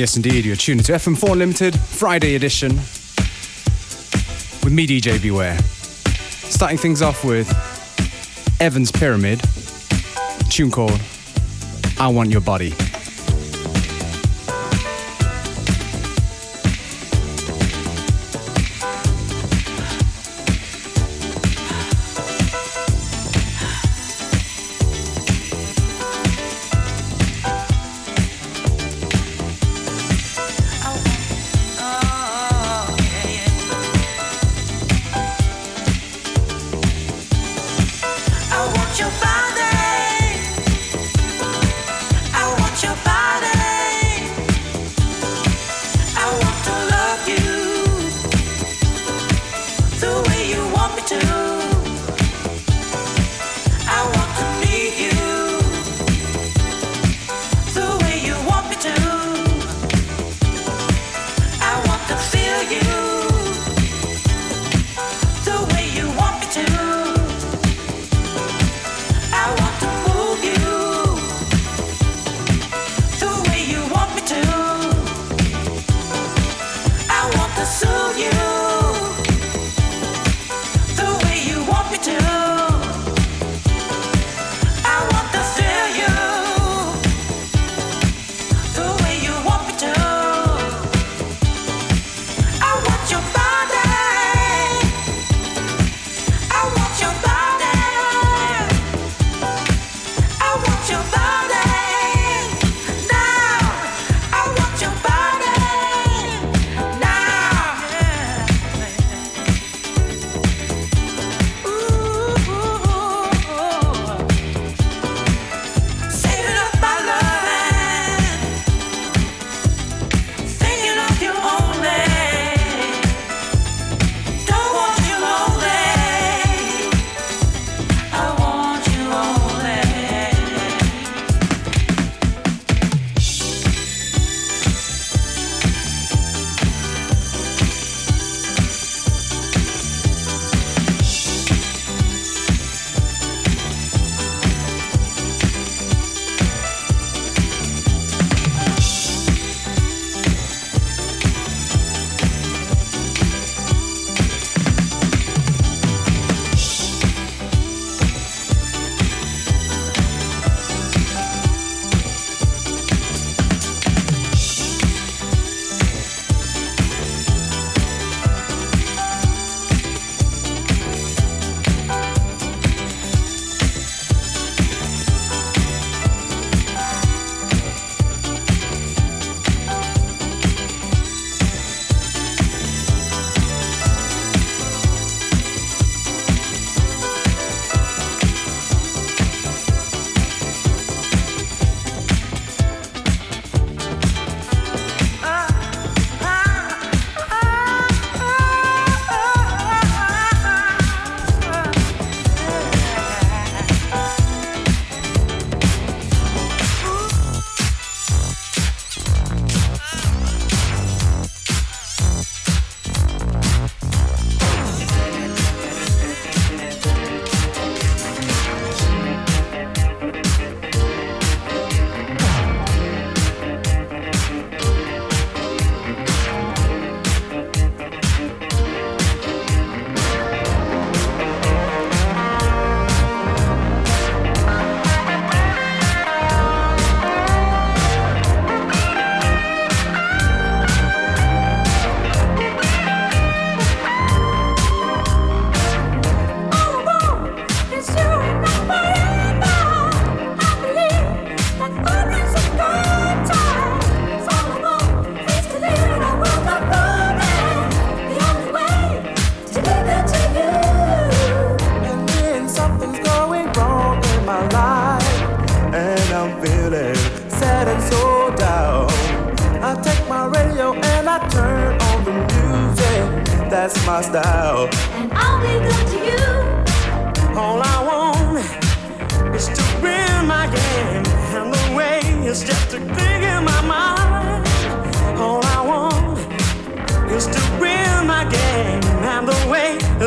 Yes, indeed, you're tuned to FM4 Unlimited, Friday edition, with me, DJ Beware. Starting things off with Evans Pyramid, tune called I Want Your Body.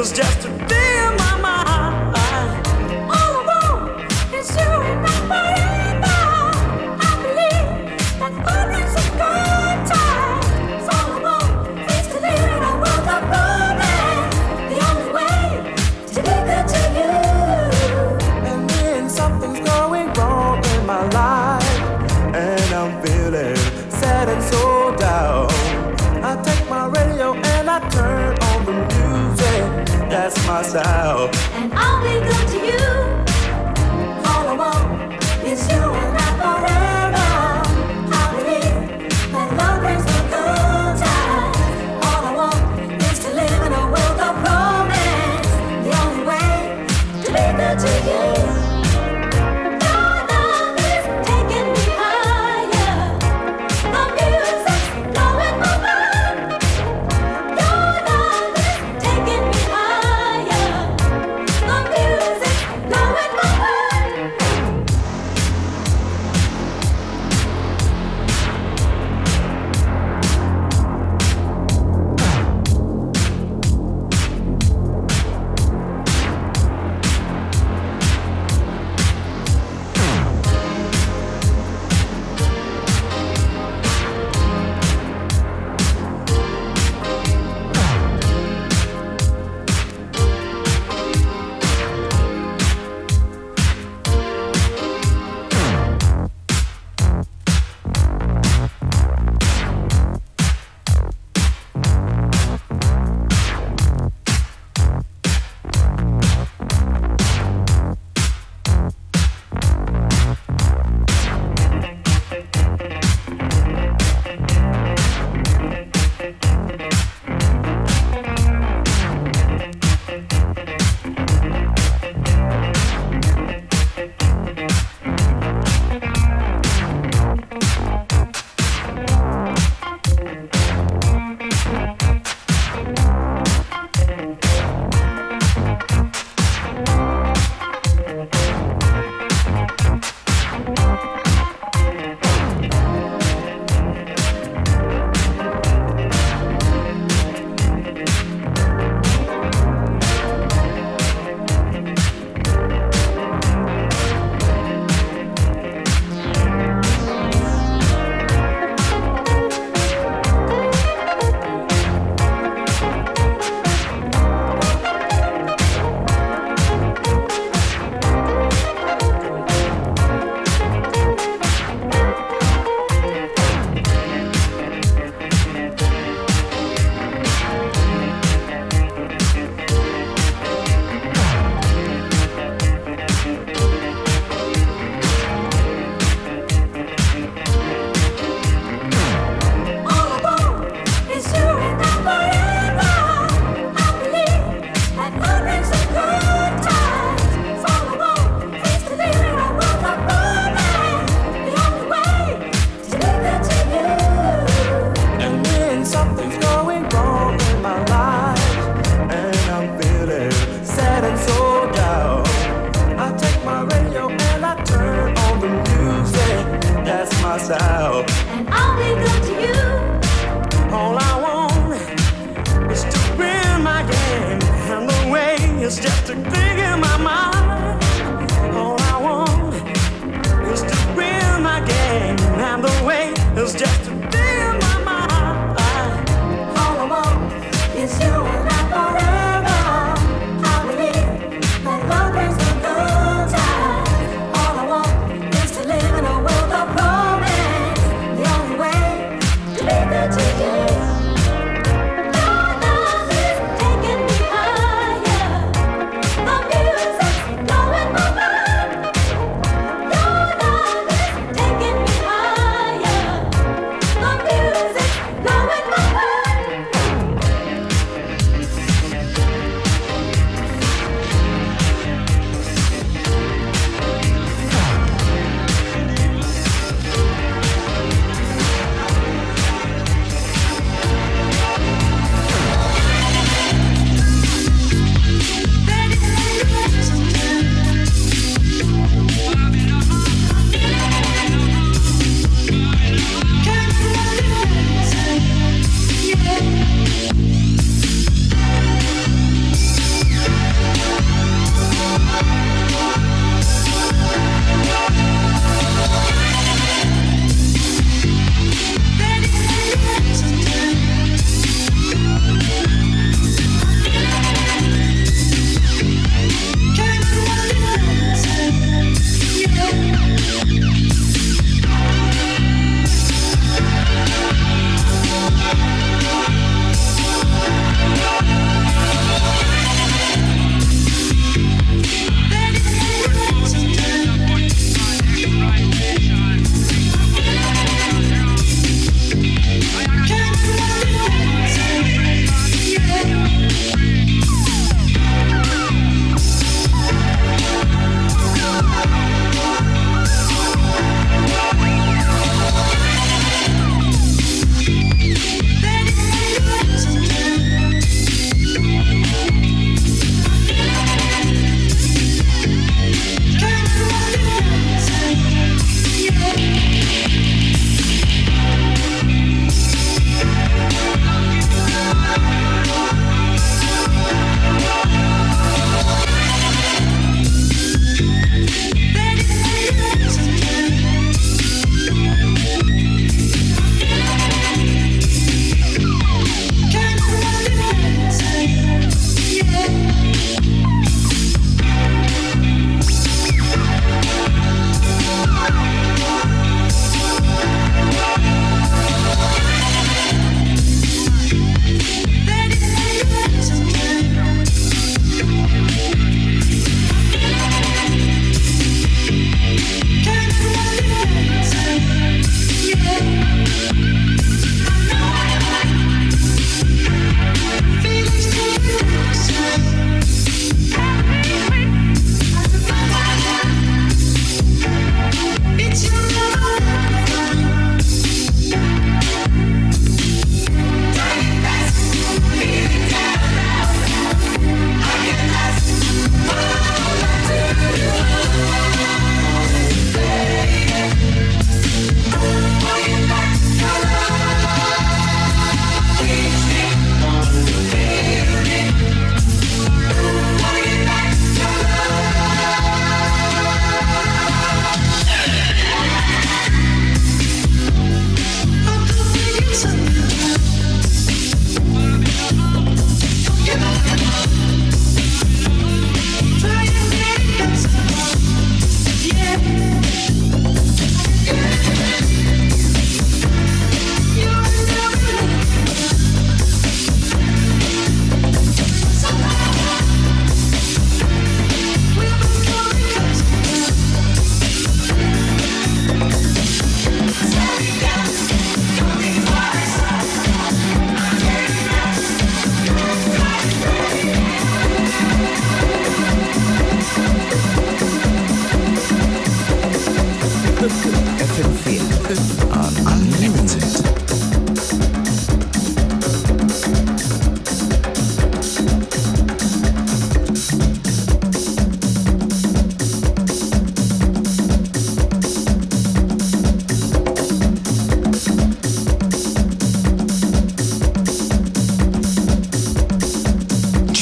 Love is a good out.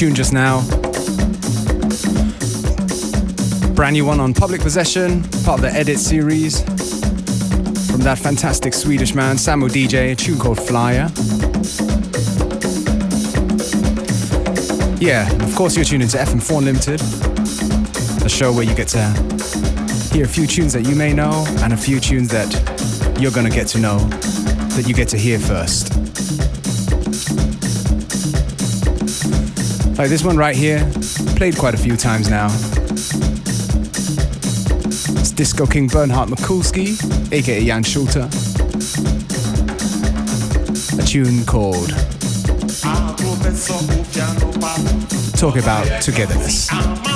Tune just now. Brand new one on Public Possession, part of the Edit series. From that fantastic Swedish man, Samo DJ, a tune called Flyer. Yeah, of course you're tuned into FM4 Unlimited, a show where you get to hear a few tunes that you may know and a few tunes that you're gonna get to know, that you get to hear first. Like this one right here, played quite a few times now. It's Disco King Bernhard Mikulski, aka Jan Schulte. A tune called Talk About Togetherness.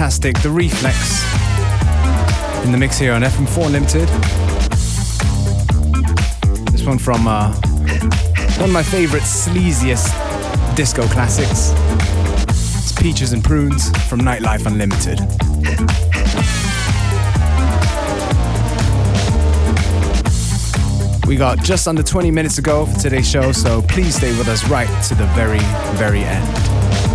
fantastic. The Reflex in the mix here on FM4 Unlimited. This one from uh, one of my favorite sleaziest disco classics. It's Peaches and Prunes from Nightlife Unlimited. We got just under 20 minutes to go for today's show, so please stay with us right to the very, very end.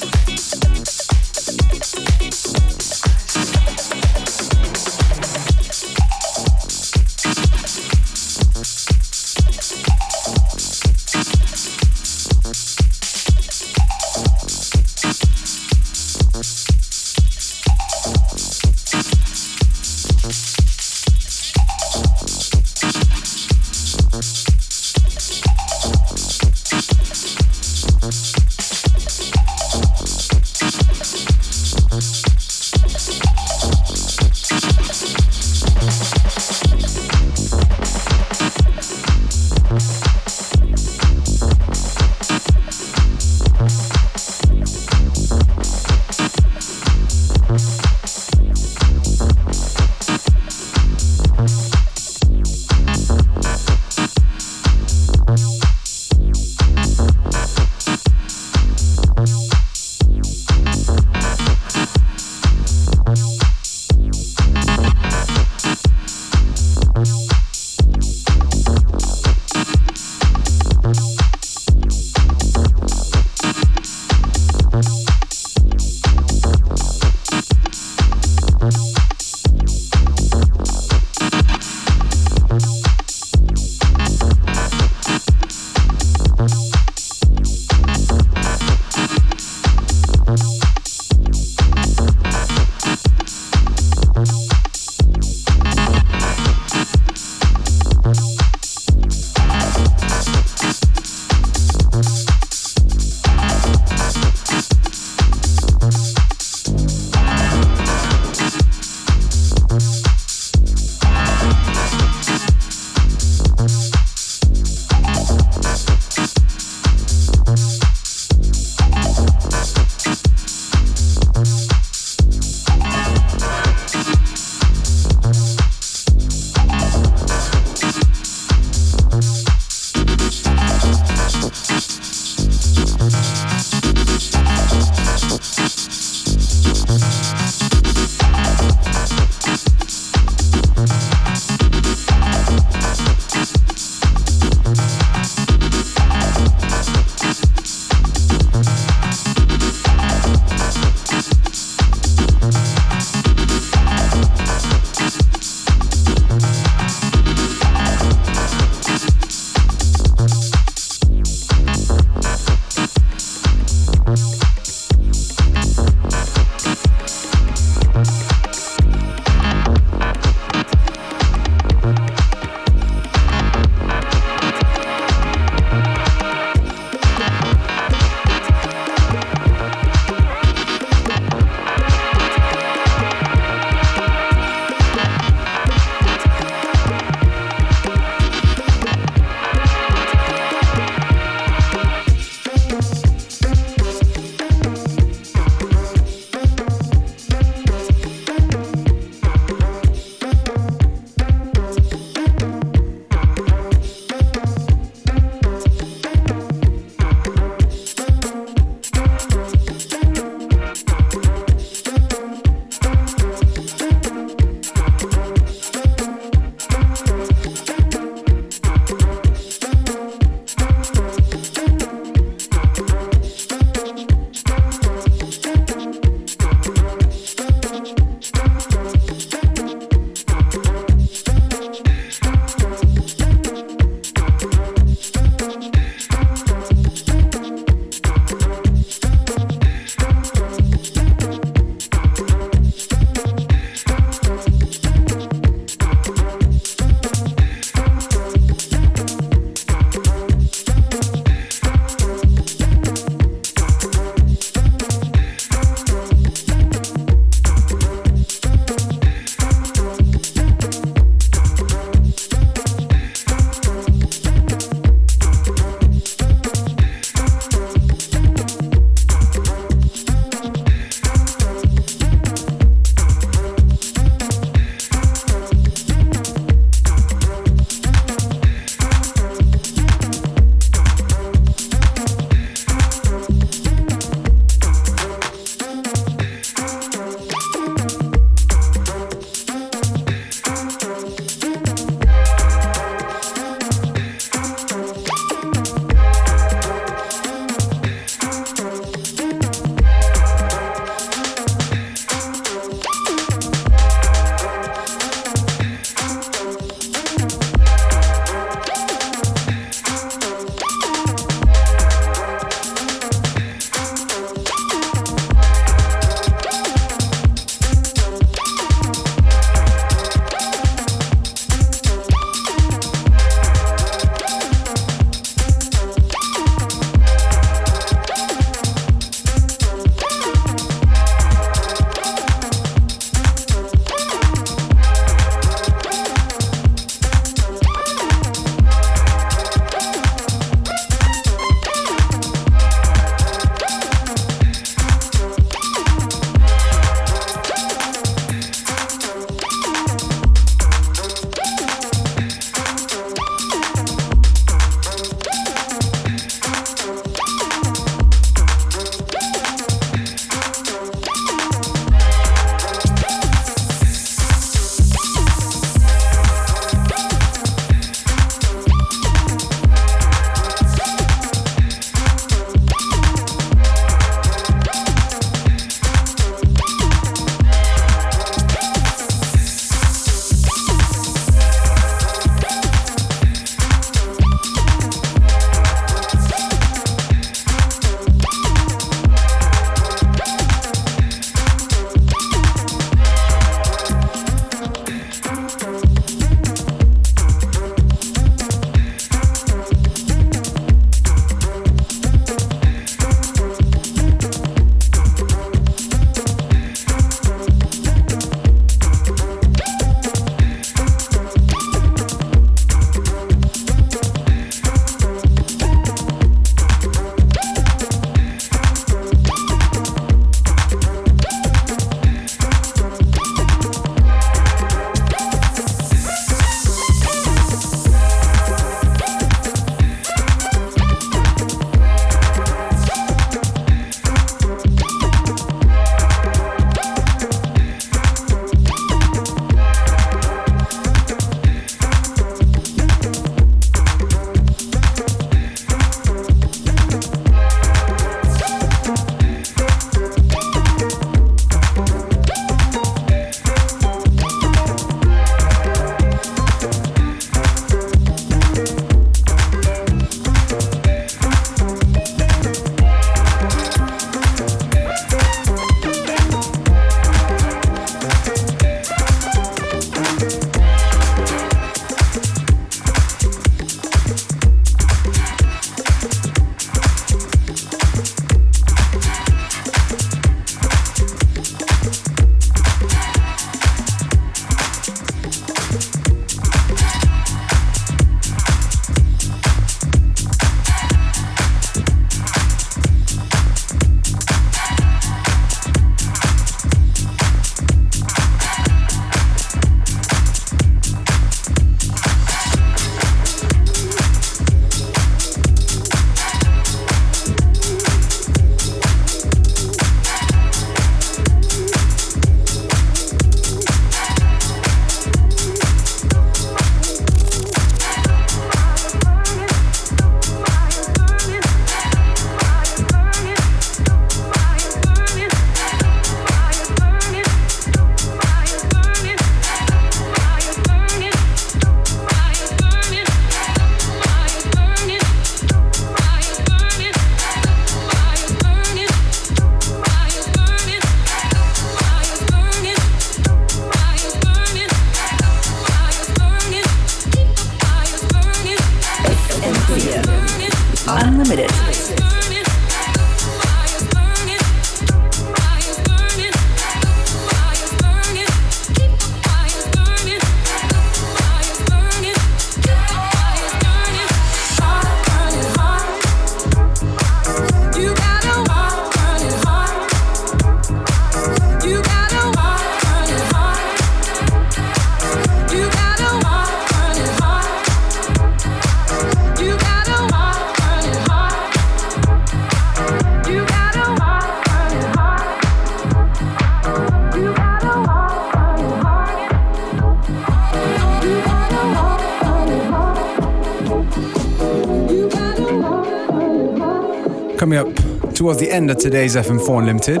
Towards the end of today's FM4 Unlimited.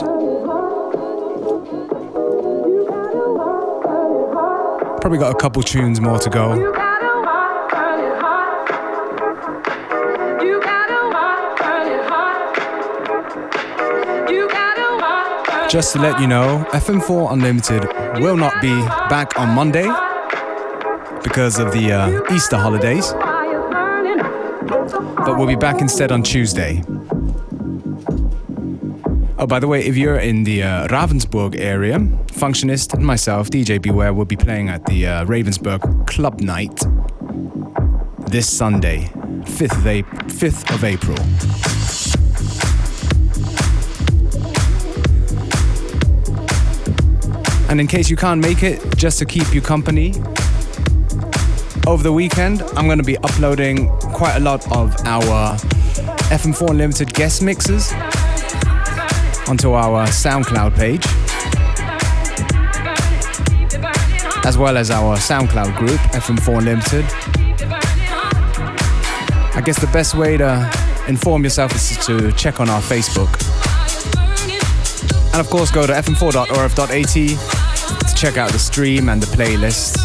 Probably got a couple tunes more to go. You gotta work, earn it hard. You gotta work, earn it hard. You gotta work, earn Just to let you know, FM4 Unlimited will not be back on Monday because of the uh, Easter holidays, but we'll be back instead on Tuesday. Oh, by the way, if you're in the uh, Ravensburg area, Functionist and myself, DJ Beware, will be playing at the uh, Ravensburg Club Night this Sunday, 5th of, Ap- 5th of April. And in case you can't make it, just to keep you company, over the weekend, I'm going to be uploading quite a lot of our FM4 Unlimited guest mixes onto our SoundCloud page, as well as our SoundCloud group, FM4 Unlimited. I guess the best way to inform yourself is to check on our Facebook. And of course, go to fm4.orf.at to check out the stream and the playlist.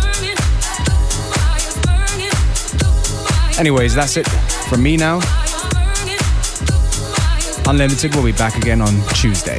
Anyways, that's it from me now. Unlimited will be back again on Tuesday.